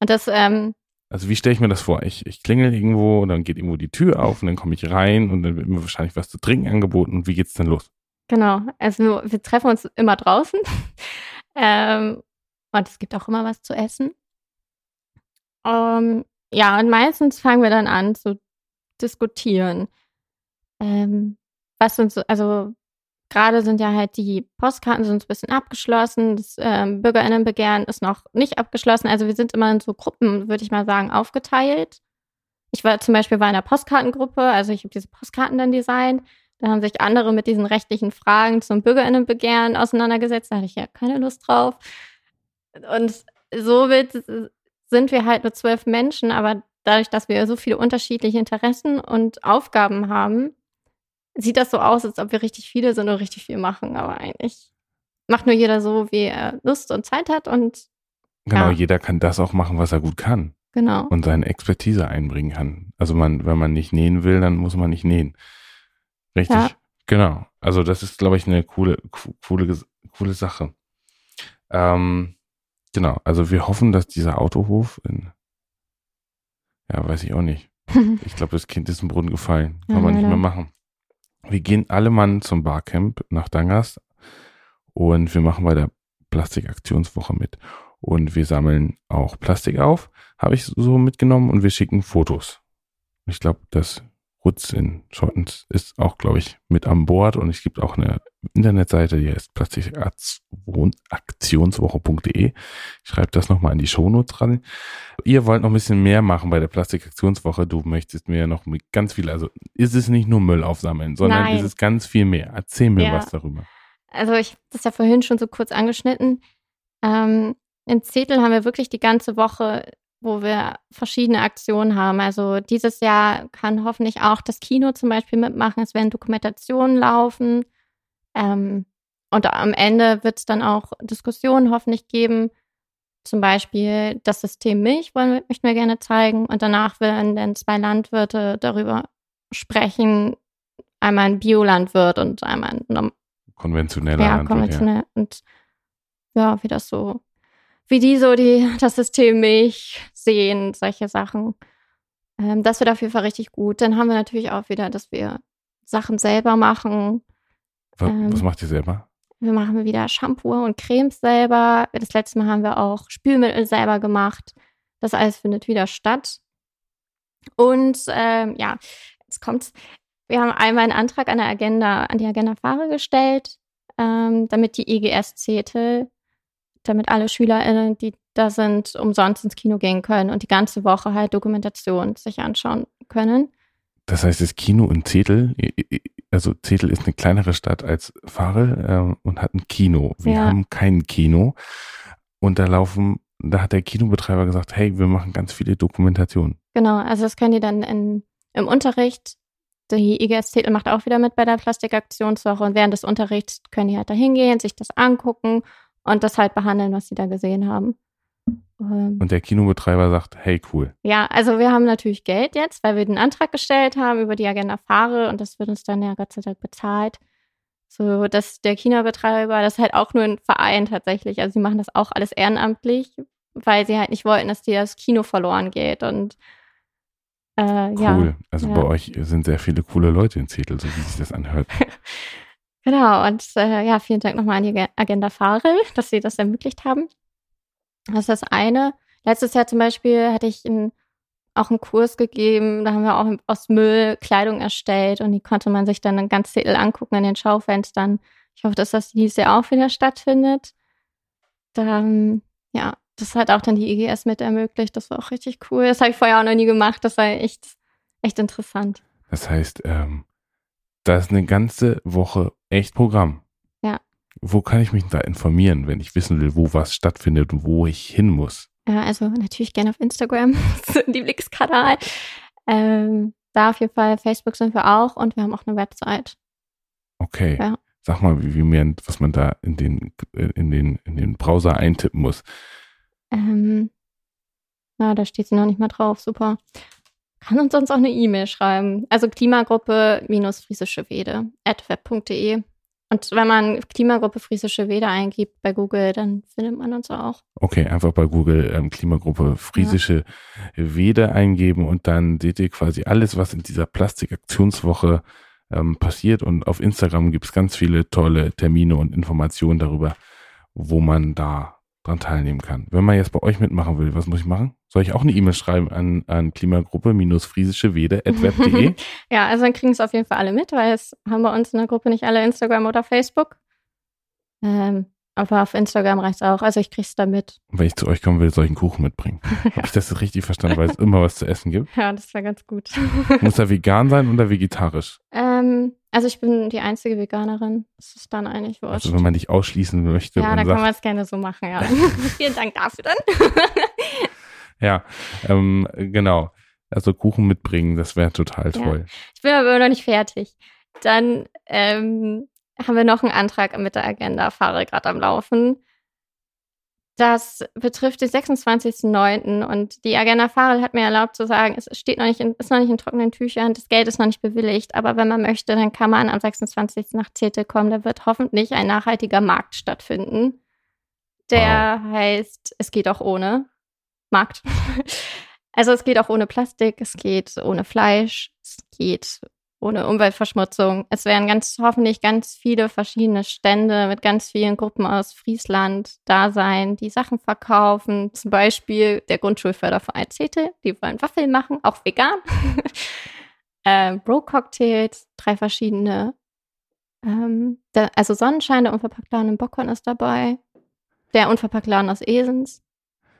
Und das, ähm, Also wie stelle ich mir das vor? Ich, ich klingel irgendwo und dann geht irgendwo die Tür auf und dann komme ich rein und dann wird mir wahrscheinlich was zu trinken angeboten und wie geht's denn los? genau, also wir treffen uns immer draußen. ähm, und es gibt auch immer was zu essen. Ähm, ja, und meistens fangen wir dann an zu diskutieren. Ähm, was uns, also gerade sind ja halt die Postkarten sind ein bisschen abgeschlossen, das ähm, Bürgerinnenbegehren ist noch nicht abgeschlossen. Also wir sind immer in so Gruppen, würde ich mal sagen, aufgeteilt. Ich war zum Beispiel in der Postkartengruppe, also ich habe diese Postkarten dann designt. Da haben sich andere mit diesen rechtlichen Fragen zum Bürgerinnenbegehren auseinandergesetzt. Da hatte ich ja keine Lust drauf. Und so wird, sind wir halt nur zwölf Menschen, aber dadurch, dass wir so viele unterschiedliche Interessen und Aufgaben haben, sieht das so aus, als ob wir richtig viele sind und richtig viel machen. Aber eigentlich macht nur jeder so, wie er Lust und Zeit hat. Und Genau, Ja. jeder kann das auch machen, was er gut kann. Genau. und seine Expertise einbringen kann. Also man, wenn man nicht nähen will, dann muss man nicht nähen. Richtig? Ja. Genau. Also das ist, glaube ich, eine coole, co- coole, coole Sache. Ähm, genau. Also wir hoffen, dass dieser Autohof in, ja, weiß ich auch nicht. Ich glaube, das Kind ist im Brunnen gefallen. Kann Ja, man nicht leider. mehr machen. Wir gehen alle Mann zum Barcamp nach Dangast und wir machen bei der Plastikaktionswoche mit. Und wir sammeln auch Plastik auf, habe ich so mitgenommen und wir schicken Fotos. Ich glaube, das Rutz in Schottens ist auch, glaube ich, mit an Bord und es gibt auch eine Internetseite, die heißt plastikaktionswoche.de. Ich schreibe das nochmal in die Shownotes dran. Ihr wollt noch ein bisschen mehr machen bei der Plastikaktionswoche. Du möchtest mir noch mit ganz viel, also ist es nicht nur Müll aufsammeln, sondern Nein. ist es ganz viel mehr. Erzähl mir Ja. was darüber. Also ich habe das ja vorhin schon so kurz angeschnitten. Ähm, in Zettel haben wir wirklich die ganze Woche, wo wir verschiedene Aktionen haben. Also dieses Jahr kann hoffentlich auch das Kino zum Beispiel mitmachen. Es werden Dokumentationen laufen. Ähm, und am Ende wird es dann auch Diskussionen hoffentlich geben. Zum Beispiel das System Milch wollen wir, möchten wir gerne zeigen. Und danach werden dann zwei Landwirte darüber sprechen. Einmal ein Biolandwirt und einmal ein Konventioneller ja, Landwirt, konventionell. Und ja, wie das so, wie die so die, das System Milch sehen, solche Sachen. Ähm, das wird auf jeden Fall richtig gut. Dann haben wir natürlich auch wieder, dass wir Sachen selber machen. Was, Ähm, was macht ihr selber? Wir machen wieder Shampoo und Cremes selber. Das letzte Mal haben wir auch Spülmittel selber gemacht. Das alles findet wieder statt. Und ähm, ja, jetzt kommt's. Wir haben einmal einen Antrag an der Agenda, an die Agenda Fahre gestellt, ähm, damit die EGS-Zetel, damit alle SchülerInnen, die da sind, umsonst ins Kino gehen können und die ganze Woche halt Dokumentation sich anschauen können. Das heißt, das Kino in Zetel, also Zetel ist eine kleinere Stadt als Farel ähm, und hat ein Kino. Wir Ja. haben kein Kino. Und da laufen, da hat der Kinobetreiber gesagt, hey, wir machen ganz viele Dokumentationen. Genau, also das können die dann in, im Unterricht. Die IGS-Titel macht auch wieder mit bei der Plastikaktionswoche und während des Unterrichts können die halt da hingehen, sich das angucken und das halt behandeln, was sie da gesehen haben. Ähm, Und der Kinobetreiber sagt, hey, cool. ja, also wir haben natürlich Geld jetzt, weil wir den Antrag gestellt haben über die Agenda Fahre und das wird uns dann ja Gott sei Dank bezahlt. So, dass der Kinobetreiber, das ist halt auch nur ein Verein tatsächlich. Also sie machen das auch alles ehrenamtlich, weil sie halt nicht wollten, dass dir das Kino verloren geht. Und äh, Cool. ja. also ja. bei euch sind sehr viele coole Leute in Zetel, so wie sich das anhört. Genau, und äh, ja, vielen Dank nochmal an die Ge- Agenda Farel, dass sie das ermöglicht haben. Das ist das eine. Letztes Jahr zum Beispiel hatte ich in, auch einen Kurs gegeben, da haben wir auch aus Müll Kleidung erstellt und die konnte man sich dann ganz Zettel angucken in den Schaufenstern. Ich hoffe, dass das dieses Jahr auch wieder stattfindet. Dann, ja, das hat auch dann die IGS mit ermöglicht. Das war auch richtig cool. Das habe ich vorher auch noch nie gemacht. Das war echt, echt interessant. Das heißt, ähm, da ist eine ganze Woche echt Programm. Ja. Wo kann ich mich da informieren, wenn ich wissen will, wo was stattfindet und wo ich hin muss? Ja, also natürlich gerne auf Instagram, Lieblingskanal. Ähm, da auf jeden Fall, Facebook sind wir auch und wir haben auch eine Website. Okay. Ja. Sag mal, wie, wie man, was man da in den, in den, in den Browser eintippen muss. Ähm, na, da steht sie noch nicht mal drauf, super. Kann uns sonst auch eine E-Mail schreiben. Also Klimagruppe minus friesische Wede at web.de. Und wenn man Klimagruppe friesische Wede eingibt bei Google, dann findet man uns auch. Okay, einfach bei Google ähm, Klimagruppe Friesische Wede eingeben und dann seht ihr quasi alles, was in dieser Plastikaktionswoche ähm, passiert. Und auf Instagram gibt es ganz viele tolle Termine und Informationen darüber, wo man da dran teilnehmen kann. Wenn man jetzt bei euch mitmachen will, was muss ich machen? Soll ich auch eine E-Mail schreiben an, an Klimagruppe-friesische-wede.web.de? Ja, also dann kriegen es auf jeden Fall alle mit, weil es haben bei uns in der Gruppe nicht alle Instagram oder Facebook. Ähm, aber auf Instagram reicht's auch. Also ich krieg's da mit. Und wenn ich zu euch kommen will, soll ich einen Kuchen mitbringen. Habe ich das jetzt richtig verstanden, weil es immer was zu essen gibt? Ja, das war ganz gut. Muss er vegan sein oder vegetarisch? ähm, also ich bin die einzige Veganerin. Das ist dann eigentlich wurscht. Also wenn man dich ausschließen möchte ja, dann sagt, kann man es gerne so machen, ja. Vielen Dank dafür dann. Ja, ähm, genau. Also Kuchen mitbringen, das wäre total Ja. toll. Ich bin aber noch nicht fertig. Dann ähm, haben wir noch einen Antrag mit der Agenda, fahre gerade am Laufen. Das betrifft den 26.09. und die Agenda Farel hat mir erlaubt zu sagen, es steht noch nicht in, ist noch nicht in trockenen Tüchern, das Geld ist noch nicht bewilligt, aber wenn man möchte, dann kann man am 26. nach Zetel kommen. Da wird hoffentlich ein nachhaltiger Markt stattfinden. Der wow. heißt, es geht auch ohne Markt. Also es geht auch ohne Plastik, es geht ohne Fleisch, es geht ohne Umweltverschmutzung. Es werden ganz hoffentlich ganz viele verschiedene Stände mit ganz vielen Gruppen aus Friesland da sein, die Sachen verkaufen. Zum Beispiel der Grundschulförderverein CETE, die wollen Waffeln machen, auch vegan. ähm, Bro-Cocktails, drei verschiedene. Ähm, der, also Sonnenschein, der unverpackte Laden in Bockhorn ist dabei. Der unverpackte Laden aus Esens.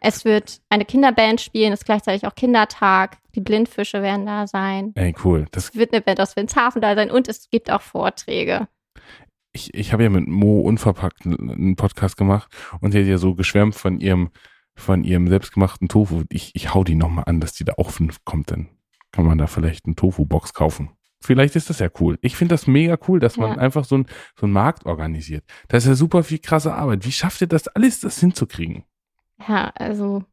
Es wird eine Kinderband spielen, es ist gleichzeitig auch Kindertag. Die Blindfische werden da sein. Ey, cool. Das es wird eine Band aus Wilnshafen da sein und es gibt auch Vorträge. Ich, ich habe ja mit Mo unverpackt einen Podcast gemacht und sie hat ja so geschwärmt von ihrem, von ihrem selbstgemachten Tofu. Ich, ich hau die nochmal an, dass die da auch kommt. Dann kann man da vielleicht eine Tofu-Box kaufen. Vielleicht ist das ja cool. Ich finde das mega cool, dass man ja. einfach so, ein, so einen Markt organisiert. Das ist ja super viel krasse Arbeit. Wie schafft ihr das alles, das hinzukriegen? Ja, also.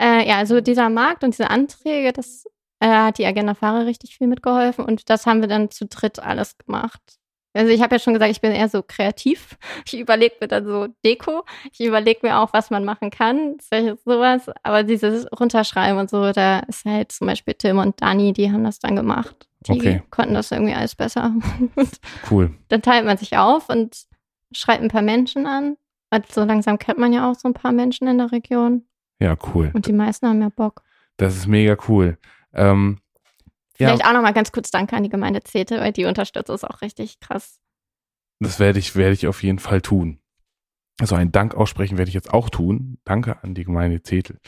Äh, ja, also dieser Markt und diese Anträge, das äh, hat die Agenda Fahrer richtig viel mitgeholfen und das haben wir dann zu dritt alles gemacht. Also ich habe ja schon gesagt, ich bin eher so kreativ. Ich überlege mir dann so Deko. Ich überlege mir auch, was man machen kann, sowas. Aber dieses Runterschreiben und so, da ist halt zum Beispiel Tim und Dani, die haben das dann gemacht. Die okay. konnten das irgendwie alles besser. cool. Dann teilt man sich auf und schreibt ein paar Menschen an weil so langsam kennt man ja auch so ein paar Menschen in der Region. Ja, cool. Und die meisten haben ja Bock. Das ist mega cool. Ähm, Vielleicht ja. auch nochmal ganz kurz Danke an die Gemeinde Zete, weil die unterstützt es auch richtig krass. Das werde ich, werde ich auf jeden Fall tun. Also ein Dank aussprechen werde ich jetzt auch tun. Danke an die Gemeinde Zetel.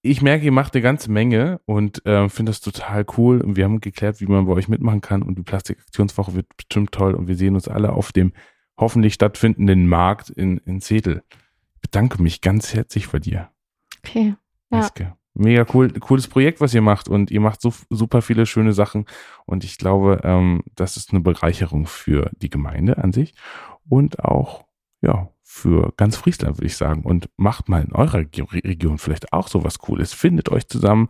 Ich merke, ihr macht eine ganze Menge und äh, finde das total cool. Und wir haben geklärt, wie man bei euch mitmachen kann. Und die Plastikaktionswoche wird bestimmt toll. Und wir sehen uns alle auf dem hoffentlich stattfindenden Markt in, in Setel. Ich bedanke mich ganz herzlich bei dir. Okay. Ja. Eske. Mega cool, cooles Projekt, was ihr macht und ihr macht so super viele schöne Sachen und ich glaube, ähm, das ist eine Bereicherung für die Gemeinde an sich und auch ja für ganz Friesland würde ich sagen und macht mal in eurer Region vielleicht auch so was Cooles, findet euch zusammen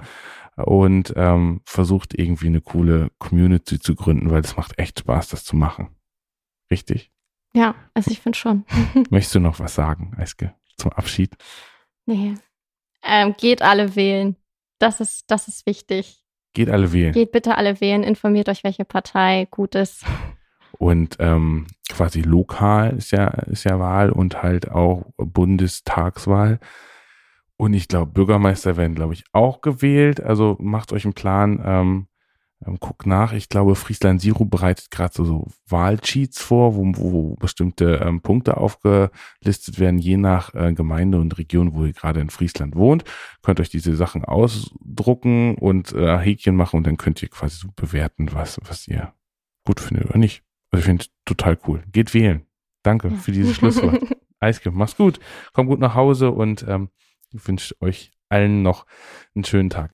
und ähm, versucht irgendwie eine coole Community zu gründen, weil es macht echt Spaß, das zu machen. Richtig? Ja, also ich finde schon. Möchtest du noch was sagen, Eiske, zum Abschied? Nee. Ähm, geht alle wählen. Das ist, das ist wichtig. Geht alle wählen. Geht bitte alle wählen. Informiert euch, welche Partei gut ist. Und ähm, quasi lokal ist ja, ist ja Wahl und halt auch Bundestagswahl. Und ich glaube, Bürgermeister werden, glaube ich, auch gewählt. Also macht euch einen Plan. Ähm, ähm, guck nach. Ich glaube, Friesland Zero bereitet gerade so, so Wahlcheats vor, wo, wo bestimmte ähm, Punkte aufgelistet werden, je nach äh, Gemeinde und Region, wo ihr gerade in Friesland wohnt. Könnt euch diese Sachen ausdrucken und äh, Häkchen machen und dann könnt ihr quasi so bewerten, was, was ihr gut findet oder nicht. Also ich finde total cool. Geht wählen. Danke für dieses Schlusswort. Eiske, mach's gut. Kommt gut nach Hause und ähm, ich wünsche euch allen noch einen schönen Tag.